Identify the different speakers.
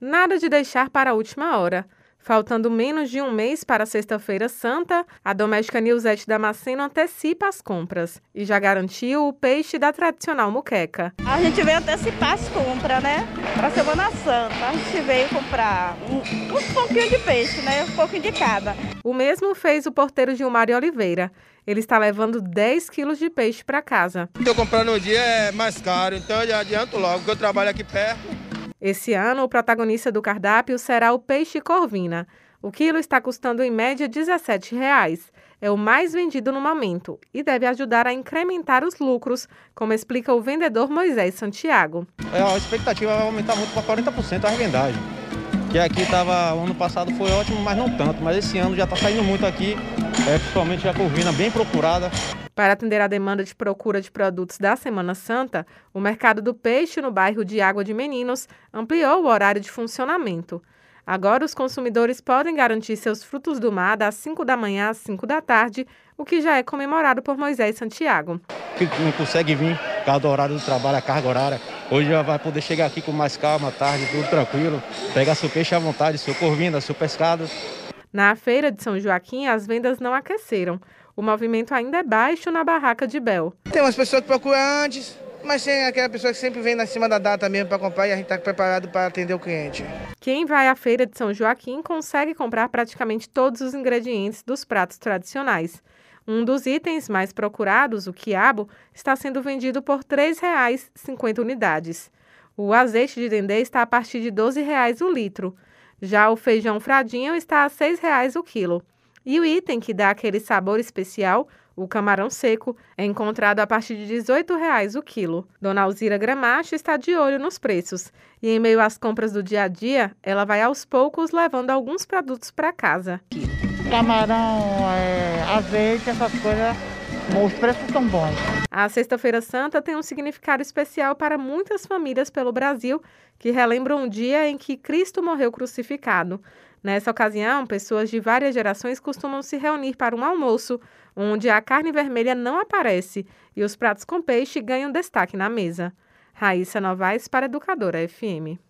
Speaker 1: Nada de deixar para a última hora. Faltando menos de um mês para a Sexta-feira Santa, a Doméstica Nilzete Damasceno antecipa as compras e já garantiu o peixe da tradicional muqueca.
Speaker 2: A gente veio antecipar as compras, né? Para Semana Santa. A gente veio comprar um, um pouquinho de peixe, né? Um pouquinho de cada.
Speaker 1: O mesmo fez o porteiro Gilmário Oliveira. Ele está levando 10 quilos de peixe para casa.
Speaker 3: Estou comprando no dia é mais caro, então eu já adianto logo, porque eu trabalho aqui perto.
Speaker 1: Esse ano, o protagonista do cardápio será o peixe corvina. O quilo está custando em média 17 reais. É o mais vendido no momento e deve ajudar a incrementar os lucros, como explica o vendedor Moisés Santiago.
Speaker 4: É, a expectativa vai aumentar muito para 40% a vendagem. Que aqui estava, ano passado foi ótimo, mas não tanto. Mas esse ano já está saindo muito aqui, é, principalmente a corvina bem procurada.
Speaker 1: Para atender a demanda de procura de produtos da Semana Santa, o mercado do peixe no bairro de Água de Meninos ampliou o horário de funcionamento. Agora, os consumidores podem garantir seus frutos do mar das 5 da manhã às 5 da tarde, o que já é comemorado por Moisés Santiago.
Speaker 4: Que não consegue vir, por causa do horário do trabalho, a carga horária. Hoje já vai poder chegar aqui com mais calma, à tarde, tudo tranquilo, pegar seu peixe à vontade, seu corvina, seu pescado.
Speaker 1: Na feira de São Joaquim, as vendas não aqueceram. O movimento ainda é baixo na barraca de Bel.
Speaker 5: Tem umas pessoas que procuram antes, mas tem aquela pessoa que sempre vem na cima da data mesmo para comprar e a gente está preparado para atender o cliente.
Speaker 1: Quem vai à feira de São Joaquim consegue comprar praticamente todos os ingredientes dos pratos tradicionais. Um dos itens mais procurados, o quiabo, está sendo vendido por R$ 3,50 unidades. O azeite de dendê está a partir de R$ 12,00 o litro. Já o feijão fradinho está a R$ 6,00 o quilo. E o item que dá aquele sabor especial, o camarão seco, é encontrado a partir de R$ 18,00 o quilo. Dona Alzira Gramacho está de olho nos preços e, em meio às compras do dia a dia, ela vai aos poucos levando alguns produtos para casa.
Speaker 6: Camarão, é, azeite, essas coisas, os preços estão bons.
Speaker 1: A Sexta-feira Santa tem um significado especial para muitas famílias pelo Brasil que relembram um dia em que Cristo morreu crucificado. Nessa ocasião, pessoas de várias gerações costumam se reunir para um almoço, onde a carne vermelha não aparece e os pratos com peixe ganham destaque na mesa. Raíssa Novaes para Educadora FM.